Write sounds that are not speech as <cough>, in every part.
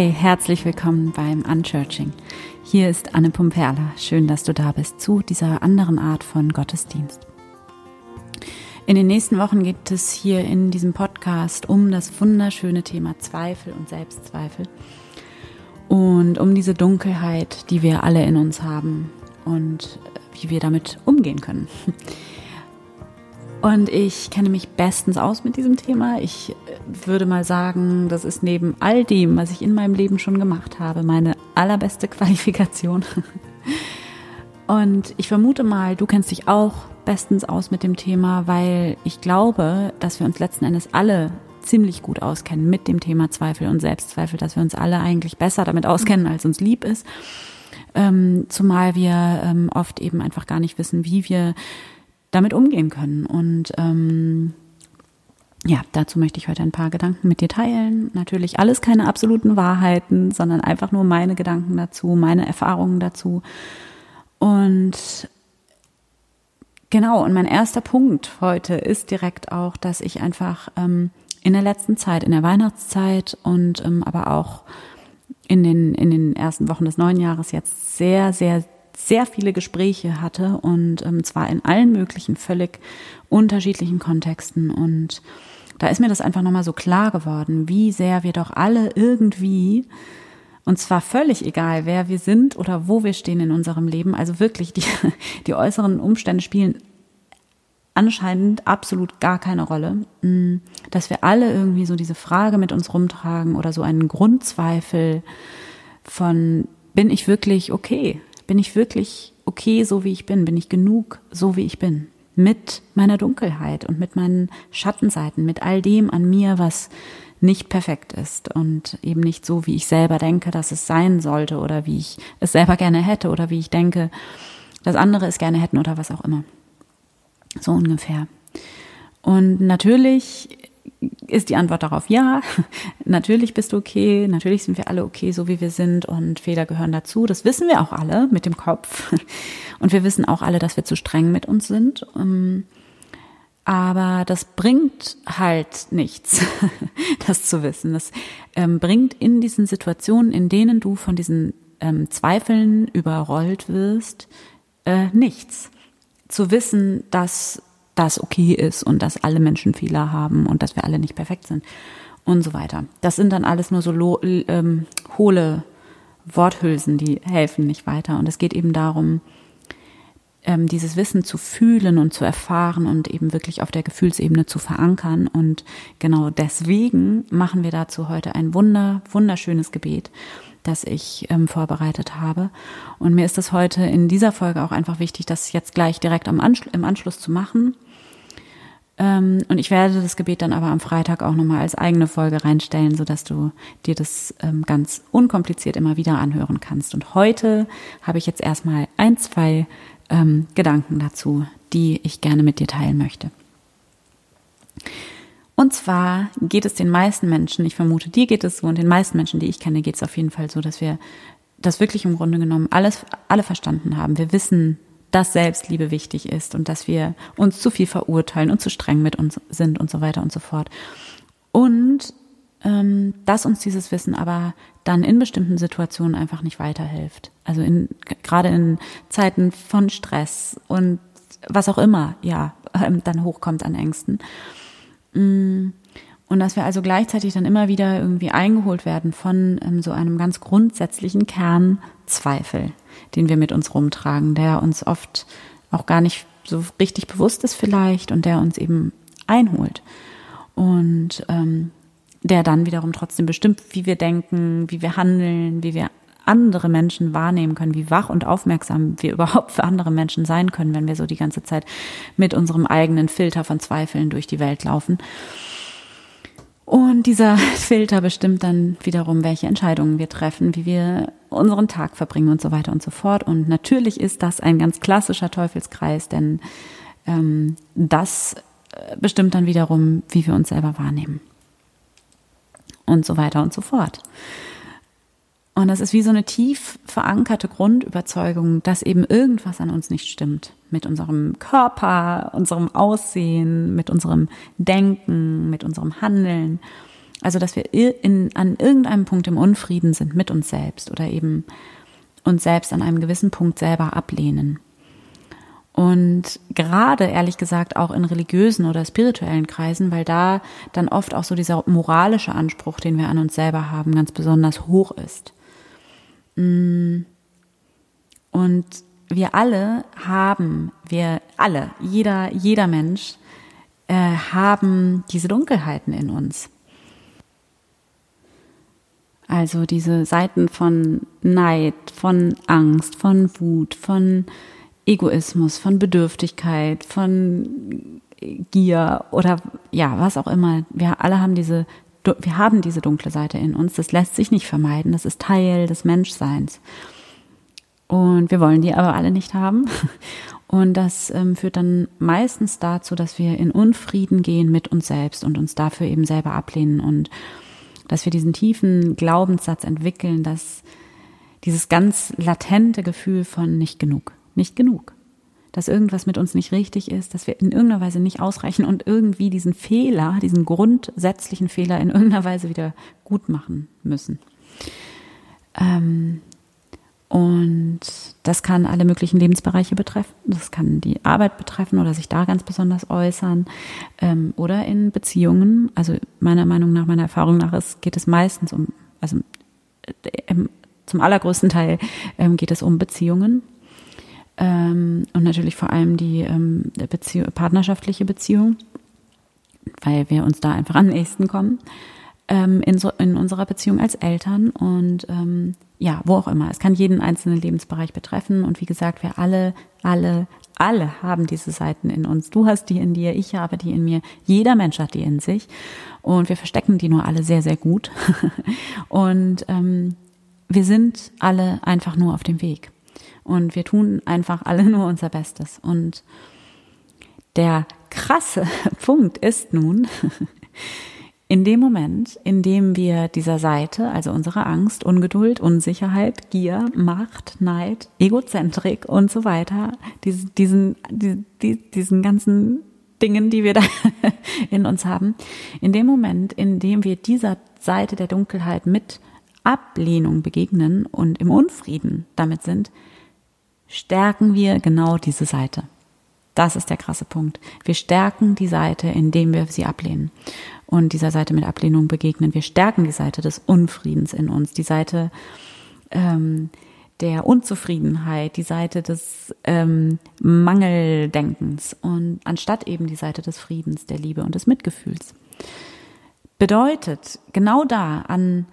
Hi, herzlich willkommen beim Unchurching. Hier ist Anne Pumperla. Schön, dass du da bist zu dieser anderen Art von Gottesdienst. In den nächsten Wochen geht es hier in diesem Podcast um das wunderschöne Thema Zweifel und Selbstzweifel und um diese Dunkelheit, die wir alle in uns haben und wie wir damit umgehen können. Und ich kenne mich bestens aus mit diesem Thema. Ich äh, würde mal sagen, das ist neben all dem, was ich in meinem Leben schon gemacht habe, meine allerbeste <laughs> Qualifikation. Und ich vermute mal, du kennst dich auch bestens aus mit dem Thema, weil ich glaube, dass wir uns letzten Endes alle ziemlich gut auskennen mit dem Thema Zweifel und Selbstzweifel, dass wir uns alle eigentlich besser damit auskennen, als uns lieb ist. Ähm, zumal wir ähm, oft eben einfach gar nicht wissen, wie wir damit umgehen können. Und ähm, ja, dazu möchte ich heute ein paar Gedanken mit dir teilen. Natürlich alles keine absoluten Wahrheiten, sondern einfach nur meine Gedanken dazu, meine Erfahrungen dazu. Und genau, und mein erster Punkt heute ist direkt auch, dass ich einfach ähm, in der letzten Zeit, in der Weihnachtszeit und ähm, aber auch in den, in den ersten Wochen des neuen Jahres jetzt sehr, sehr sehr viele Gespräche hatte und ähm, zwar in allen möglichen völlig unterschiedlichen Kontexten und da ist mir das einfach nochmal so klar geworden, wie sehr wir doch alle irgendwie und zwar völlig egal, wer wir sind oder wo wir stehen in unserem Leben. Also wirklich, die, <laughs> die äußeren Umstände spielen anscheinend absolut gar keine Rolle, mm, dass wir alle irgendwie so diese Frage mit uns rumtragen oder so einen Grundzweifel von, bin ich wirklich okay? Bin ich wirklich okay, so wie ich bin? Bin ich genug, so wie ich bin? Mit meiner Dunkelheit und mit meinen Schattenseiten, mit all dem an mir, was nicht perfekt ist und eben nicht so, wie ich selber denke, dass es sein sollte oder wie ich es selber gerne hätte oder wie ich denke, dass andere es gerne hätten oder was auch immer. So ungefähr. Und natürlich ist die Antwort darauf ja. <laughs> natürlich bist du okay, natürlich sind wir alle okay, so wie wir sind und Fehler gehören dazu. Das wissen wir auch alle mit dem Kopf. <laughs> Und wir wissen auch alle, dass wir zu streng mit uns sind. Ähm, aber das bringt halt nichts, <laughs> das zu wissen. Das ähm, bringt in diesen Situationen, in denen du von diesen ähm, Zweifeln überrollt wirst, äh, nichts. Zu wissen, dass das okay ist und dass alle Menschen Fehler haben und dass wir alle nicht perfekt sind und so weiter. Das sind dann alles nur so ähm, hohle Worthülsen, die helfen nicht weiter. Und es geht eben darum, ähm, dieses Wissen zu fühlen und zu erfahren und eben wirklich auf der Gefühlsebene zu verankern. Und genau deswegen machen wir dazu heute ein wunder, wunderschönes Gebet das ich ähm, vorbereitet habe. Und mir ist es heute in dieser Folge auch einfach wichtig, das jetzt gleich direkt am Anschl im Anschluss zu machen. Ähm, und ich werde das Gebet dann aber am Freitag auch nochmal als eigene Folge reinstellen, sodass du dir das ähm, ganz unkompliziert immer wieder anhören kannst. Und heute habe ich jetzt erstmal ein, zwei ähm, Gedanken dazu, die ich gerne mit dir teilen möchte. Und zwar geht es den meisten Menschen, ich vermute, dir geht es so und den meisten Menschen, die ich kenne, geht es auf jeden Fall so, dass wir das wirklich im Grunde genommen alles, alle verstanden haben. Wir wissen, dass Selbstliebe wichtig ist und dass wir uns zu viel verurteilen und zu streng mit uns sind und so weiter und so fort. Und ähm, dass uns dieses Wissen aber dann in bestimmten Situationen einfach nicht weiterhilft. Also in, gerade in Zeiten von Stress und was auch immer, ja, ähm, <laughs> dann hochkommt an Ängsten. Mm. Und dass wir also gleichzeitig dann immer wieder irgendwie eingeholt werden von ähm, so einem ganz grundsätzlichen Kernzweifel, den wir mit uns rumtragen, der uns oft auch gar nicht so richtig bewusst ist vielleicht und der uns eben einholt. Und ähm, der dann wiederum trotzdem bestimmt, wie wir denken, wie wir handeln, wie wir andere Menschen wahrnehmen können, wie wach und aufmerksam wir <laughs> überhaupt für andere Menschen sein können, wenn wir so die ganze Zeit mit unserem eigenen Filter von Zweifeln durch die Welt laufen. Und dieser <laughs> Filter bestimmt dann wiederum, welche Entscheidungen wir treffen, wie wir unseren Tag verbringen und so weiter und so fort. Und natürlich ist das ein ganz klassischer Teufelskreis, denn ähm, das äh, bestimmt dann wiederum, wie wir uns selber wahrnehmen. Und so weiter und so fort. Und das ist wie so eine tief verankerte Grundüberzeugung, dass eben irgendwas an uns nicht stimmt. Mit unserem Körper, unserem Aussehen, mit unserem Denken, mit unserem Handeln. Also, dass wir in, an irgendeinem Punkt im Unfrieden sind mit uns selbst oder eben uns selbst an einem gewissen Punkt selber ablehnen. Und gerade, ehrlich gesagt, auch in religiösen oder spirituellen Kreisen, weil da dann oft auch so dieser moralische Anspruch, den wir an uns selber haben, ganz besonders hoch ist. Mm. Und wir alle haben, wir alle, jeder, jeder Mensch, äh, haben diese Dunkelheiten in uns. Also diese Seiten von Neid, von Angst, von Wut, von Egoismus, von Bedürftigkeit, von Gier oder ja, was auch immer. Wir alle haben diese, wir haben diese dunkle Seite in uns. Das lässt sich nicht vermeiden. Das ist Teil des Menschseins. Und wir wollen die aber alle nicht haben. <laughs> Und das ähm, führt dann meistens dazu, dass wir in Unfrieden gehen mit uns selbst und uns dafür eben selber ablehnen und dass wir diesen tiefen Glaubenssatz entwickeln, dass dieses ganz latente Gefühl von nicht genug nicht genug. Dass irgendwas mit uns nicht richtig ist, dass wir in irgendeiner Weise nicht ausreichen und irgendwie diesen Fehler, diesen grundsätzlichen Fehler in irgendeiner Weise wieder gut machen müssen. Ähm, und das kann alle möglichen Lebensbereiche betreffen. Das kann die Arbeit betreffen oder sich da ganz besonders äußern. Ähm, oder in Beziehungen. Also meiner Meinung nach, meiner Erfahrung nach, ist, geht es meistens um, also äh, zum allergrößten Teil ähm, geht es um Beziehungen ähm, und natürlich vor allem die ähm, Beziehung, partnerschaftliche Beziehung, weil wir uns da einfach am nächsten kommen ähm, in, so, in unserer Beziehung als Eltern und ähm, ja, wo auch immer. Es kann jeden einzelnen Lebensbereich betreffen und wie gesagt, wir alle, alle, alle haben diese Seiten in uns. Du hast die in dir, ich habe die in mir, jeder Mensch hat die in sich und wir verstecken die nur alle sehr, sehr gut <laughs> und ähm, wir sind alle einfach nur auf dem Weg. Und wir tun einfach alle nur unser Bestes. Und der krasse <laughs> Punkt ist nun, <laughs> in dem Moment, in dem wir dieser Seite, also unsere Angst, Ungeduld, Unsicherheit, Gier, Macht, Neid, Egozentrik und so weiter, diesen, diesen, diesen ganzen Dingen, die wir da <laughs> in uns haben, in dem Moment, in dem wir dieser Seite der Dunkelheit mit Ablehnung begegnen und im Unfrieden damit sind, stärken wir genau diese Seite. Das ist der krasse Punkt. Wir stärken die Seite, indem wir sie ablehnen und dieser Seite mit Ablehnung begegnen. Wir stärken die Seite des Unfriedens in uns, die Seite ähm, der Unzufriedenheit, die Seite des ähm, Mangeldenkens und anstatt eben die Seite des Friedens, der Liebe und des Mitgefühls. Bedeutet genau da an,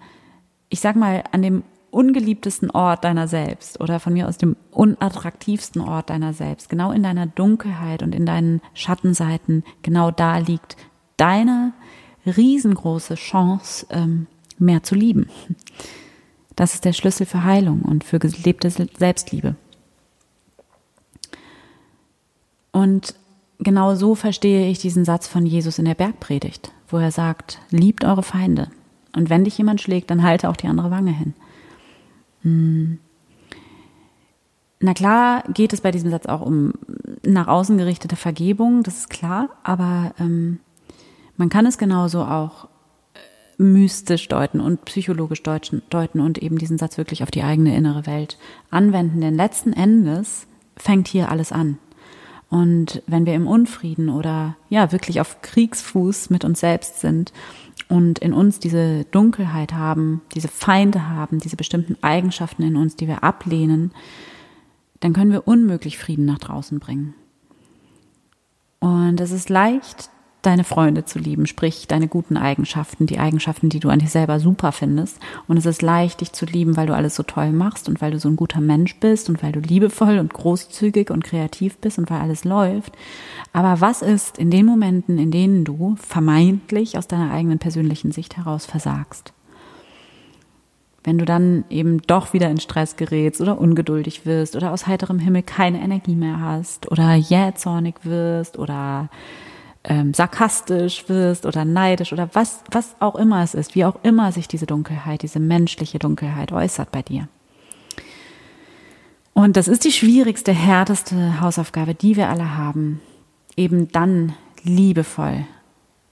ich sag mal, an dem ungeliebtesten Ort deiner selbst oder von mir aus dem unattraktivsten Ort deiner selbst, genau in deiner Dunkelheit und in deinen Schattenseiten, genau da liegt deine riesengroße Chance, ähm, mehr zu lieben. Das ist der Schlüssel für Heilung und für gelebte Selbstliebe. Und genau so verstehe ich diesen Satz von Jesus in der Bergpredigt, wo er sagt, liebt eure Feinde. Und wenn dich jemand schlägt, dann halte auch die andere Wange hin. Hm. Na klar geht es bei diesem Satz auch um nach außen gerichtete Vergebung, das ist klar, aber ähm, man kann es genauso auch äh, mystisch deuten und psychologisch deuten und eben diesen Satz wirklich auf die eigene innere Welt anwenden. Denn letzten Endes fängt hier alles an. Und wenn wir im Unfrieden oder ja wirklich auf Kriegsfuß mit uns selbst sind und in uns diese Dunkelheit haben, diese Feinde haben, diese bestimmten Eigenschaften in uns, die wir ablehnen, dann können wir unmöglich Frieden nach draußen bringen. Und es ist leicht, deine Freunde zu lieben, sprich deine guten Eigenschaften, die Eigenschaften, die du an dir selber super findest. Und es ist leicht, dich zu lieben, weil du alles so toll machst und weil du so ein guter Mensch bist und weil du liebevoll und großzügig und kreativ bist und weil alles läuft. Aber was ist in den Momenten, in denen du vermeintlich aus deiner eigenen persönlichen Sicht heraus versagst? Wenn du dann eben doch wieder in Stress gerätst oder ungeduldig wirst oder aus heiterem Himmel keine Energie mehr hast oder jähzornig wirst oder ähm, sarkastisch wirst oder neidisch oder was, was auch immer es ist, wie auch immer sich diese Dunkelheit, diese menschliche Dunkelheit äußert bei dir. Und das ist die schwierigste, härteste Hausaufgabe, die wir alle haben, eben dann liebevoll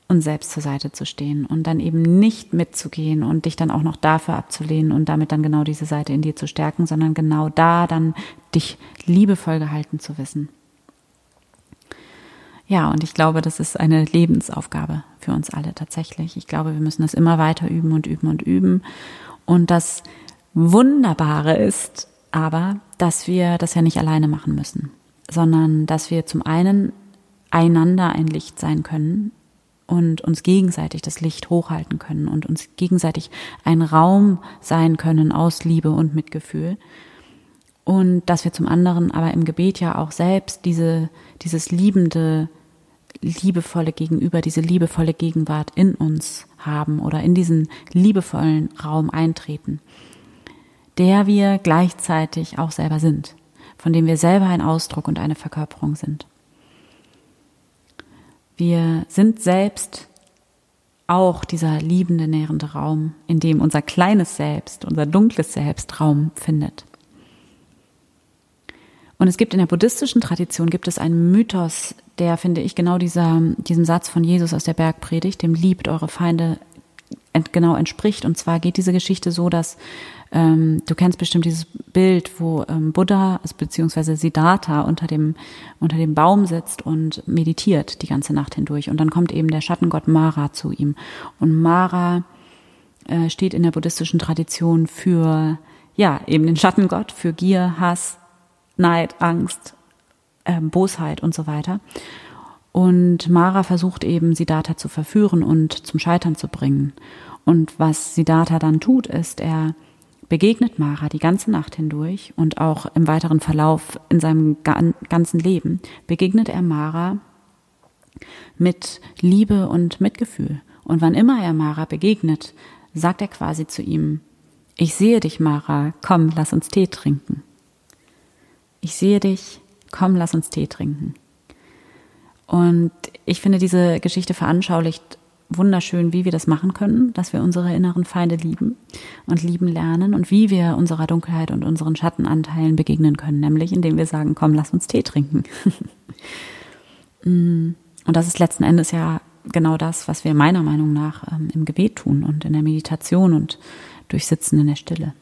uns selbst zur Seite zu stehen und dann eben nicht mitzugehen und dich dann auch noch dafür abzulehnen und damit dann genau diese Seite in dir zu stärken, sondern genau da dann dich liebevoll gehalten zu wissen. Ja, und ich glaube, das ist eine Lebensaufgabe für uns alle tatsächlich. Ich glaube, wir müssen das immer weiter üben und üben und üben. Und das Wunderbare ist aber, dass wir das ja nicht alleine machen müssen, sondern dass wir zum einen einander ein Licht sein können und uns gegenseitig das Licht hochhalten können und uns gegenseitig ein Raum sein können aus Liebe und Mitgefühl. Und dass wir zum anderen aber im Gebet ja auch selbst diese, dieses liebende, liebevolle Gegenüber, diese liebevolle Gegenwart in uns haben oder in diesen liebevollen Raum eintreten, der wir gleichzeitig auch selber sind, von dem wir selber ein Ausdruck und eine Verkörperung sind. Wir sind selbst auch dieser liebende, nährende Raum, in dem unser kleines Selbst, unser dunkles Selbst Raum findet. Und es gibt in der buddhistischen Tradition gibt es einen Mythos, der finde ich genau dieser, diesem Satz von Jesus aus der Bergpredigt, dem liebt eure Feinde genau entspricht. Und zwar geht diese Geschichte so, dass ähm, du kennst bestimmt dieses Bild, wo ähm, Buddha, also beziehungsweise Siddhartha unter dem, unter dem Baum sitzt und meditiert die ganze Nacht hindurch. Und dann kommt eben der Schattengott Mara zu ihm. Und Mara äh, steht in der buddhistischen Tradition für, ja, eben den Schattengott, für Gier, Hass, Neid, Angst, äh, Bosheit und so weiter. Und Mara versucht eben, Siddhartha zu verführen und zum Scheitern zu bringen. Und was Siddhartha dann tut, ist, er begegnet Mara die ganze Nacht hindurch und auch im weiteren Verlauf in seinem ganzen Leben begegnet er Mara mit Liebe und Mitgefühl. Und wann immer er Mara begegnet, sagt er quasi zu ihm, ich sehe dich, Mara, komm, lass uns Tee trinken. Ich sehe dich, komm, lass uns Tee trinken. Und ich finde, diese Geschichte veranschaulicht wunderschön, wie wir das machen können, dass wir unsere inneren Feinde lieben und lieben lernen und wie wir unserer Dunkelheit und unseren Schattenanteilen begegnen können, nämlich indem wir sagen, komm, lass uns Tee trinken. <laughs> Mm. und das ist letzten Endes ja genau das, was wir meiner Meinung nach ähm, im Gebet tun und in der Meditation und durch Sitzen in der Stille.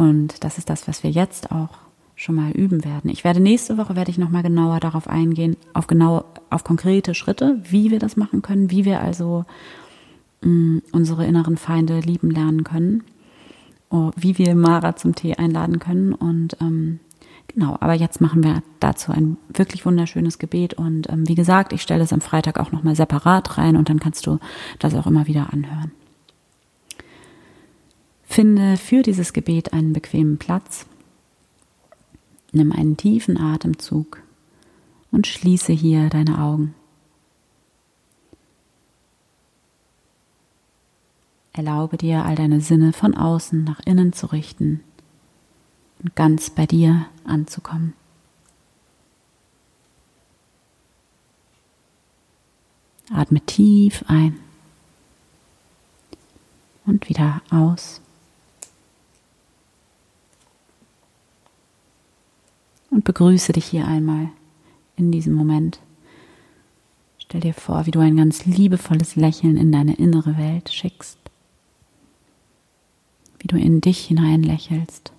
Und das ist das, was wir jetzt auch schon mal üben werden. Ich werde nächste Woche werde ich noch mal genauer darauf eingehen, auf genau auf konkrete Schritte, wie wir das machen können, wie wir also mh, mm, unsere inneren Feinde lieben lernen können, oh, wie wir Mara zum Tee einladen können und ähm, genau. Aber jetzt machen wir dazu ein wirklich wunderschönes Gebet und ähm, wie gesagt, ich stelle es am Freitag auch noch mal separat rein und dann kannst du das auch immer wieder anhören. Finde für dieses Gebet einen bequemen Platz Nimm einen tiefen Atemzug und schließe hier deine Augen. Erlaube dir, all deine Sinne von außen nach innen zu richten und ganz bei dir anzukommen. Atme tief ein und wieder aus. Und begrüße dich hier einmal in diesem Moment. Stell dir vor, wie du ein ganz liebevolles Lächeln in deine innere Welt schickst, wie du in dich hinein lächelst,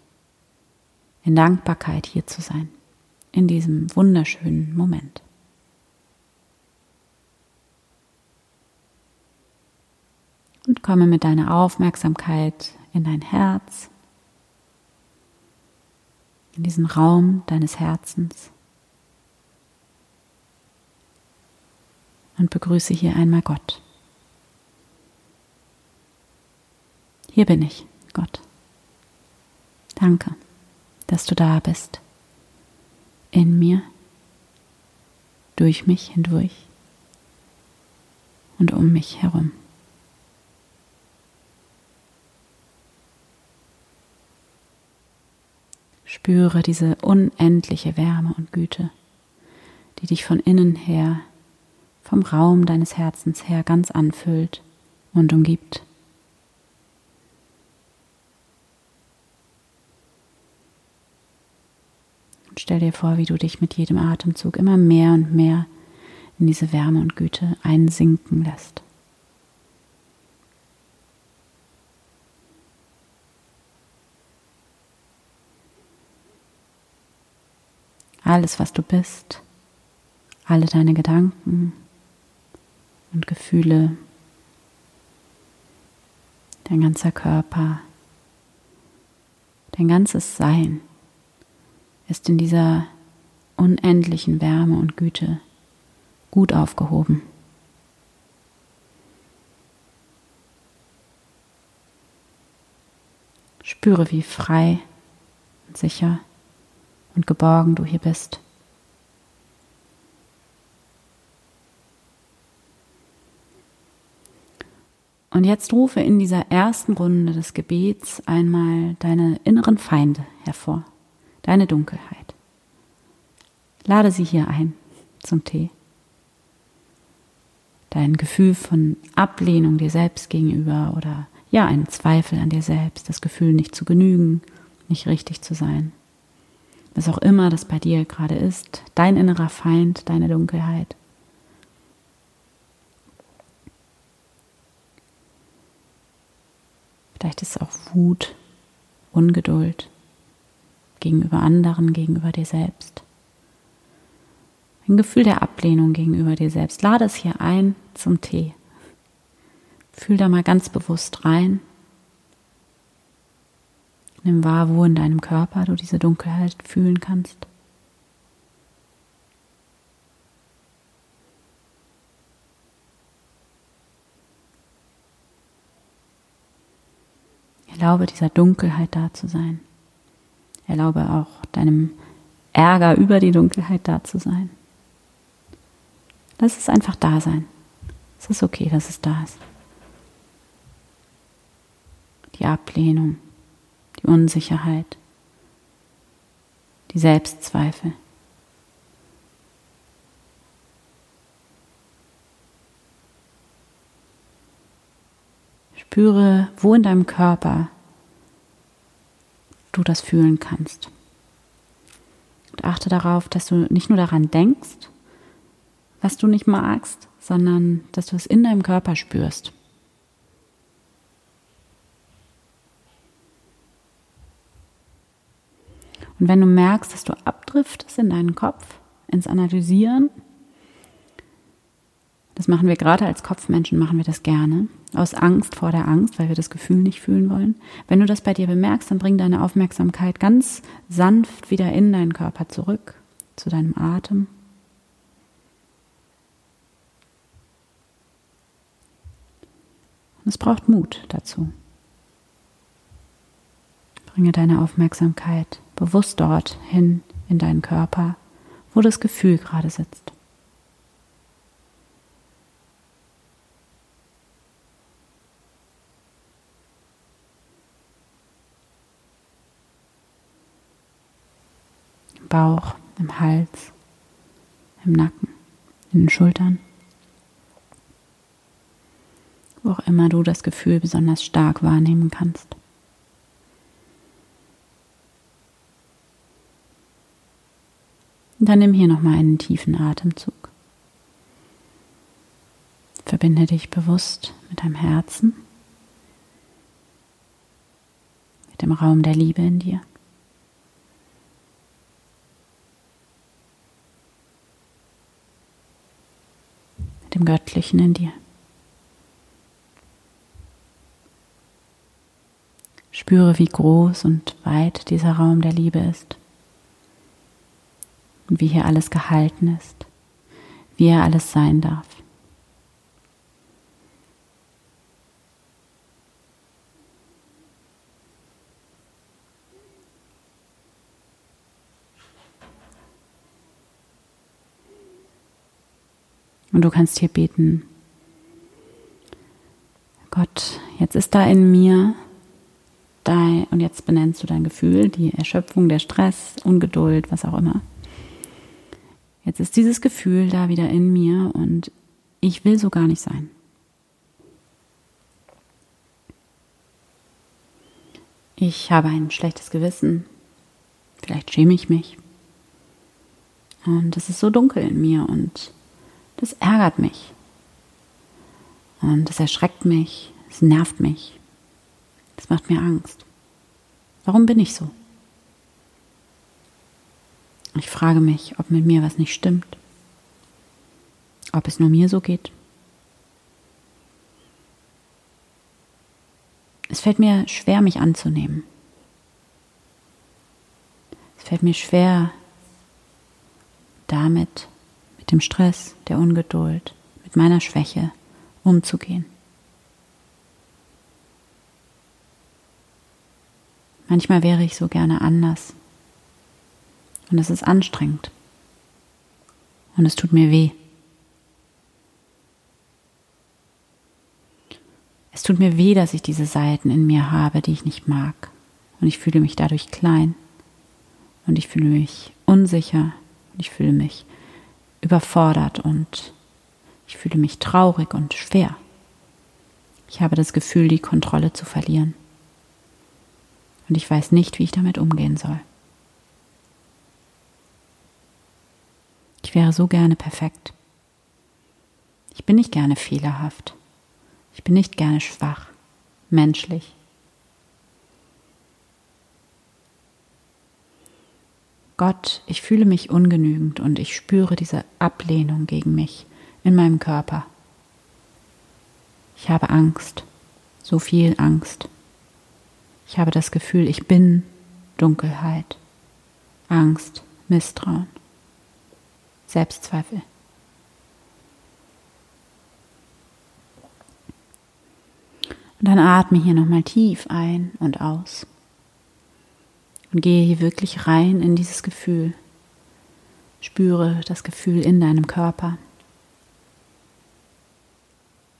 in Dankbarkeit hier zu sein, in diesem wunderschönen Moment. Und komme mit deiner Aufmerksamkeit in dein Herz, in diesen Raum deines Herzens und begrüße hier einmal Gott. Hier bin ich, Gott. Danke, dass du da bist. In mir, durch mich hindurch und um mich herum. Spüre diese unendliche Wärme und Güte, die dich von innen her, vom Raum deines Herzens her ganz anfüllt und umgibt. Und stell dir vor, wie du dich mit jedem Atemzug immer mehr und mehr in diese Wärme und Güte einsinken lässt. Alles, was du bist, alle deine Gedanken und Gefühle, dein ganzer Körper, dein ganzes Sein ist in dieser unendlichen Wärme und Güte gut aufgehoben. Spüre, wie frei und sicher und geborgen du hier bist. Und jetzt rufe in dieser ersten Runde des Gebets einmal deine inneren Feinde hervor, deine Dunkelheit. Lade sie hier ein zum Tee. Dein Gefühl von Ablehnung dir selbst gegenüber oder ja, ein Zweifel an dir selbst, das Gefühl nicht zu genügen, nicht richtig zu sein. Was auch immer das bei dir gerade ist, dein innerer Feind, deine Dunkelheit. Vielleicht ist es auch Wut, Ungeduld gegenüber anderen, gegenüber dir selbst. Ein Gefühl der Ablehnung gegenüber dir selbst. Lade es hier ein zum Tee. Fühl da mal ganz bewusst rein. Nimm wahr, wo in deinem Körper du diese Dunkelheit fühlen kannst. Erlaube dieser Dunkelheit da zu sein. Erlaube auch deinem Ärger über die Dunkelheit da zu sein. Lass es einfach da sein. Es ist okay, dass es da ist. Die Ablehnung, die Unsicherheit, die Selbstzweifel. Spüre, wo in deinem Körper du das fühlen kannst. Und achte darauf, dass du nicht nur daran denkst, was du nicht magst, sondern dass du es in deinem Körper spürst. Und wenn du merkst, dass du abdriftest in deinen Kopf, ins Analysieren, das machen wir gerade als Kopfmenschen, machen wir das gerne, aus Angst vor der Angst, weil wir das Gefühl nicht fühlen wollen. Wenn du das bei dir bemerkst, dann bring deine Aufmerksamkeit ganz sanft wieder in deinen Körper zurück, zu deinem Atem. Und es braucht Mut dazu. Bringe deine Aufmerksamkeit bewusst dorthin in deinen Körper, wo das Gefühl gerade sitzt. Im Bauch, im Hals, im Nacken, in den Schultern. wo auch immer du das Gefühl besonders stark wahrnehmen kannst. Und dann nimm hier nochmal einen tiefen Atemzug. Verbinde dich bewusst mit deinem Herzen, mit dem Raum der Liebe in dir. Mit dem Göttlichen in dir. Spüre, wie groß und weit dieser Raum der Liebe ist und wie hier alles gehalten ist, wie er alles sein darf. Und du kannst hier beten, Gott, jetzt ist da in mir dein, und jetzt benennst du dein Gefühl, die Erschöpfung, der Stress, Ungeduld, was auch immer. Jetzt ist dieses Gefühl da wieder in mir und ich will so gar nicht sein. Ich habe ein schlechtes Gewissen. Vielleicht schäme ich mich. Und es ist so dunkel in mir und Das ärgert mich. Und das erschreckt mich, es nervt mich. Das macht mir Angst. Warum bin ich so? Ich frage mich, ob mit mir was nicht stimmt. Ob es nur mir so geht. Es fällt mir schwer, mich anzunehmen. Es fällt mir schwer, damit, mit dem Stress, der Ungeduld, mit meiner Schwäche umzugehen. Manchmal wäre ich so gerne anders. Und es ist anstrengend. Und es tut mir weh. Es tut mir weh, dass ich diese Seiten in mir habe, die ich nicht mag. Und ich fühle mich dadurch klein. Und ich fühle mich unsicher. Und ich fühle mich überfordert. Und ich fühle mich traurig und schwer. Ich habe das Gefühl, die Kontrolle zu verlieren und ich weiß nicht, wie ich damit umgehen soll. Ich wäre so gerne perfekt. Ich bin nicht gerne fehlerhaft. Ich bin nicht gerne schwach, menschlich. Gott, ich fühle mich ungenügend und ich spüre diese Ablehnung gegen mich in meinem Körper. Ich habe Angst, so viel Angst. Ich habe das Gefühl, ich bin Dunkelheit, Angst, Misstrauen, Selbstzweifel. Und dann atme hier nochmal tief ein und aus. Und gehe hier wirklich rein in dieses Gefühl. Spüre das Gefühl in deinem Körper.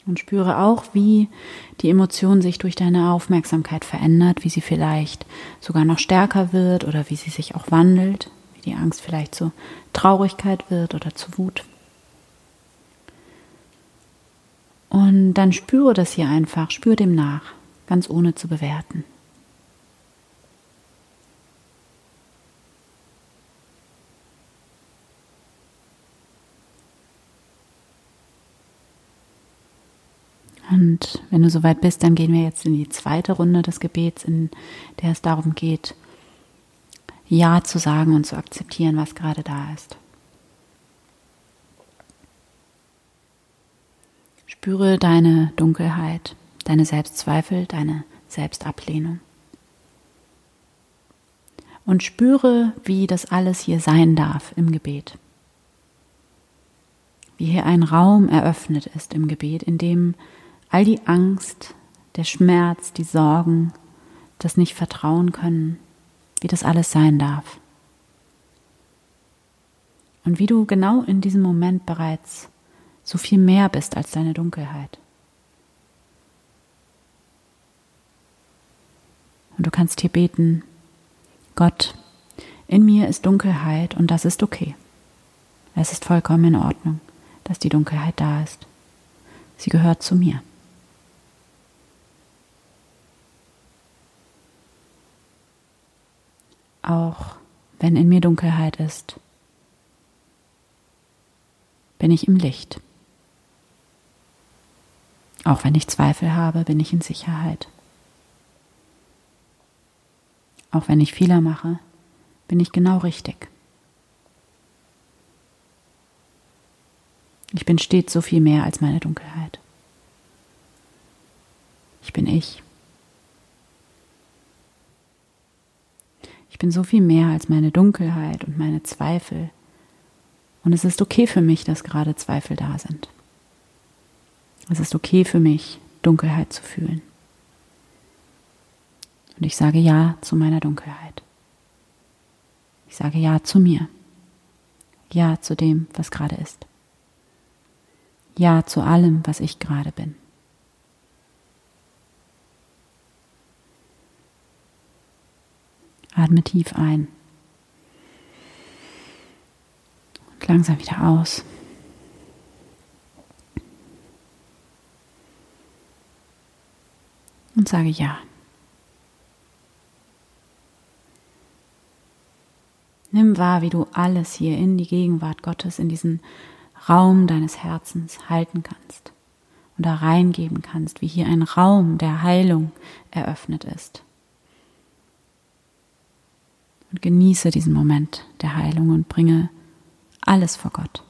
Und spüre auch, wie die Emotion sich durch deine Aufmerksamkeit verändert, wie sie vielleicht sogar noch stärker wird oder wie sie sich auch wandelt, wie die Angst vielleicht zu Traurigkeit wird oder zu Wut. Und dann spüre das hier einfach, spüre dem nach, ganz ohne zu bewerten. Und wenn du soweit bist, dann gehen wir jetzt in die zweite Runde des Gebets, in der es darum geht, Ja zu sagen und zu akzeptieren, was gerade da ist. Spüre deine Dunkelheit, deine Selbstzweifel, deine Selbstablehnung. Und spüre, wie das alles hier sein darf im Gebet. Wie hier ein Raum eröffnet ist im Gebet, in dem all die Angst, der Schmerz, die Sorgen, das nicht vertrauen können, wie das alles sein darf. Und wie du genau in diesem Moment bereits so viel mehr bist als deine Dunkelheit. Und du kannst hier beten, Gott, in mir ist Dunkelheit und das ist okay. Es ist vollkommen in Ordnung, dass die Dunkelheit da ist. Sie gehört zu mir. Auch wenn in mir Dunkelheit ist, bin ich im Licht. Auch wenn ich Zweifel habe, bin ich in Sicherheit. Auch wenn ich Fehler mache, bin ich genau richtig. Ich bin stets so viel mehr als meine Dunkelheit. Ich bin ich. Bin so viel mehr als meine Dunkelheit und meine Zweifel. Und es ist okay für mich, dass gerade Zweifel da sind. Es ist okay für mich, Dunkelheit zu fühlen. Und ich sage Ja zu meiner Dunkelheit. Ich sage Ja zu mir. Ja zu dem, was gerade ist. Ja zu allem, was ich gerade bin. Atme tief ein. Und langsam wieder aus. Und sage ja. Nimm wahr, wie du alles hier in die Gegenwart Gottes, in diesen Raum deines Herzens halten kannst und da reingeben kannst, wie hier ein Raum der Heilung eröffnet ist. Und genieße diesen Moment der Heilung und bringe alles vor Gott.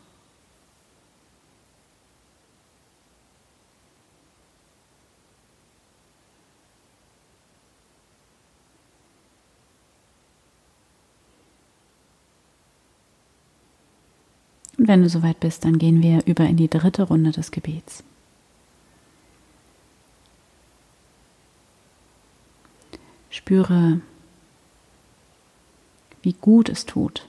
Und wenn du soweit bist, dann gehen wir über in die dritte Runde des Gebets. Spüre, wie gut es tut,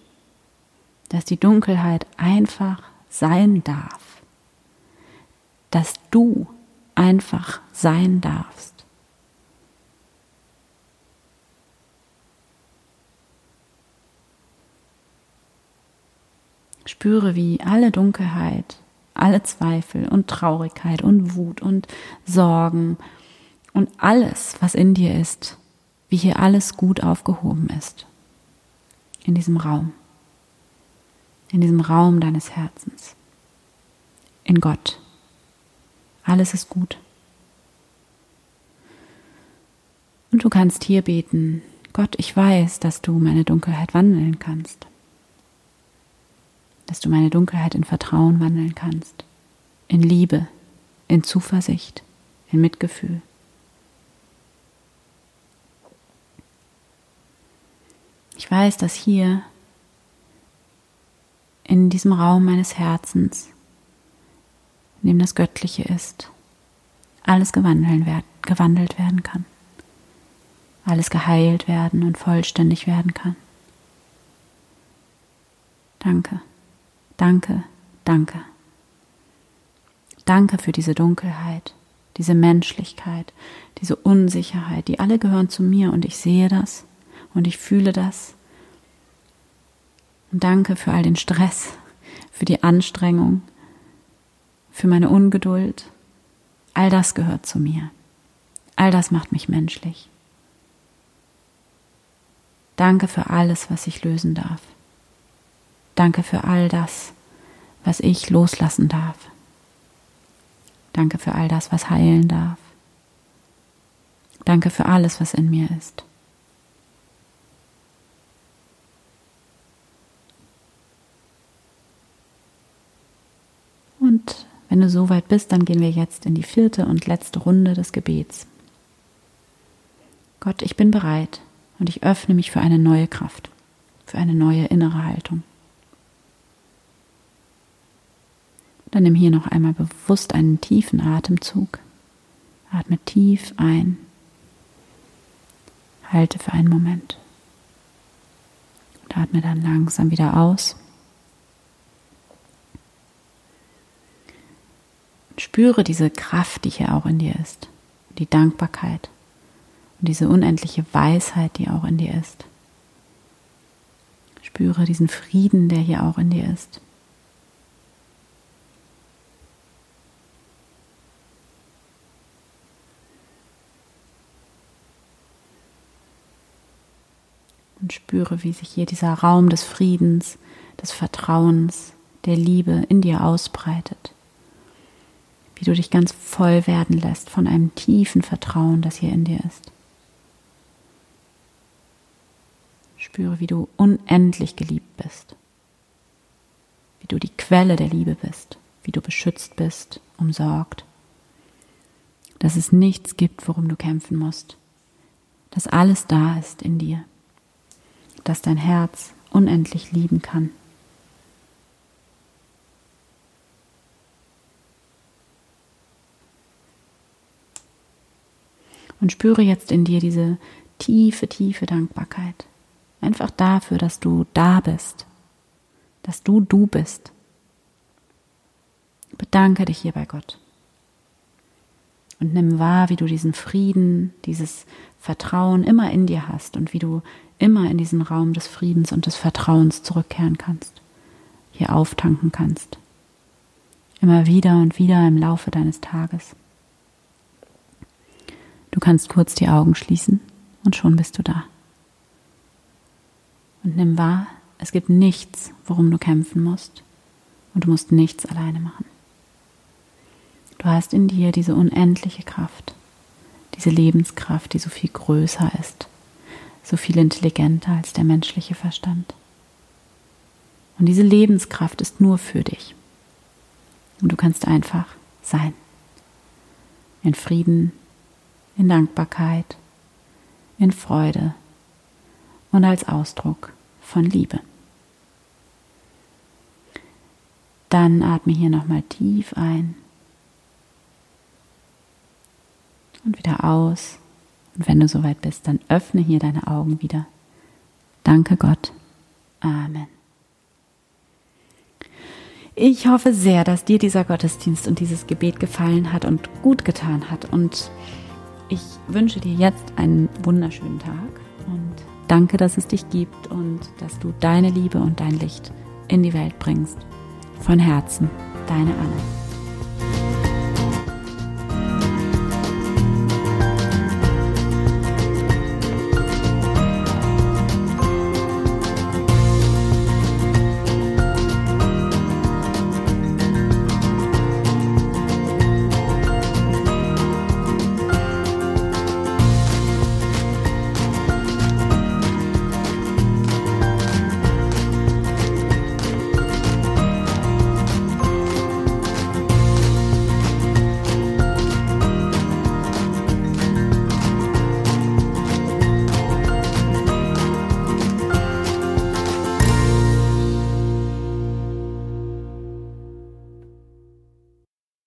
dass die Dunkelheit einfach sein darf, dass du einfach sein darfst. Spüre, wie alle Dunkelheit, alle Zweifel und Traurigkeit und Wut und Sorgen und alles, was in dir ist, wie hier alles gut aufgehoben ist. In diesem Raum. In diesem Raum deines Herzens. In Gott. Alles ist gut. Und du kannst hier beten, Gott, ich weiß, dass du meine Dunkelheit wandeln kannst dass du meine Dunkelheit in Vertrauen wandeln kannst, in Liebe, in Zuversicht, in Mitgefühl. Ich weiß, dass hier in diesem Raum meines Herzens, in dem das Göttliche ist, alles gewandelt werden kann, alles geheilt werden und vollständig werden kann. Danke. Danke, danke. Danke für diese Dunkelheit, diese Menschlichkeit, diese Unsicherheit, die alle gehören zu mir und ich sehe das und ich fühle das. Und danke für all den Stress, für die Anstrengung, für meine Ungeduld. All das gehört zu mir. All das macht mich menschlich. Danke für alles, was ich lösen darf. Danke für all das, was ich loslassen darf. Danke für all das, was heilen darf. Danke für alles, was in mir ist. Und wenn du so weit bist, dann gehen wir jetzt in die vierte und letzte Runde des Gebets. Gott, ich bin bereit und ich öffne mich für eine neue Kraft, für eine neue innere Haltung. Dann nimm hier noch einmal bewusst einen tiefen Atemzug. Atme tief ein. Halte für einen Moment. Und atme dann langsam wieder aus. Spüre diese Kraft, die hier auch in dir ist. Die Dankbarkeit. Und diese unendliche Weisheit, die auch in dir ist. Spüre diesen Frieden, der hier auch in dir ist. und spüre, wie sich hier dieser Raum des Friedens, des Vertrauens, der Liebe in dir ausbreitet. Wie du dich ganz voll werden lässt von einem tiefen Vertrauen, das hier in dir ist. Spüre, wie du unendlich geliebt bist. Wie du die Quelle der Liebe bist. Wie du beschützt bist, umsorgt. Dass es nichts gibt, worum du kämpfen musst. Dass alles da ist in dir das dein Herz unendlich lieben kann. Und spüre jetzt in dir diese tiefe, tiefe Dankbarkeit. Einfach dafür, dass du da bist, dass du du bist. Bedanke dich hier bei Gott. Und nimm wahr, wie du diesen Frieden, dieses Vertrauen immer in dir hast und wie du immer in diesen Raum des Friedens und des Vertrauens zurückkehren kannst, hier auftanken kannst. Immer wieder und wieder im Laufe deines Tages. Du kannst kurz die Augen schließen und schon bist du da. Und nimm wahr, es gibt nichts, worum du kämpfen musst. Und du musst nichts alleine machen. Du hast in dir diese unendliche Kraft, diese Lebenskraft, die so viel größer ist, so viel intelligenter als der menschliche Verstand. Und diese Lebenskraft ist nur für dich. Und du kannst einfach sein. In Frieden, in Dankbarkeit, in Freude und als Ausdruck von Liebe. Dann atme hier nochmal tief ein und wieder aus. Und wenn du soweit bist, dann öffne hier deine Augen wieder. Danke Gott. Amen. Ich hoffe sehr, dass dir dieser Gottesdienst und dieses Gebet gefallen hat und gut getan hat. Und ich wünsche dir jetzt einen wunderschönen Tag und danke, dass es dich gibt und dass du deine Liebe und dein Licht in die Welt bringst. Von Herzen, deine Anne.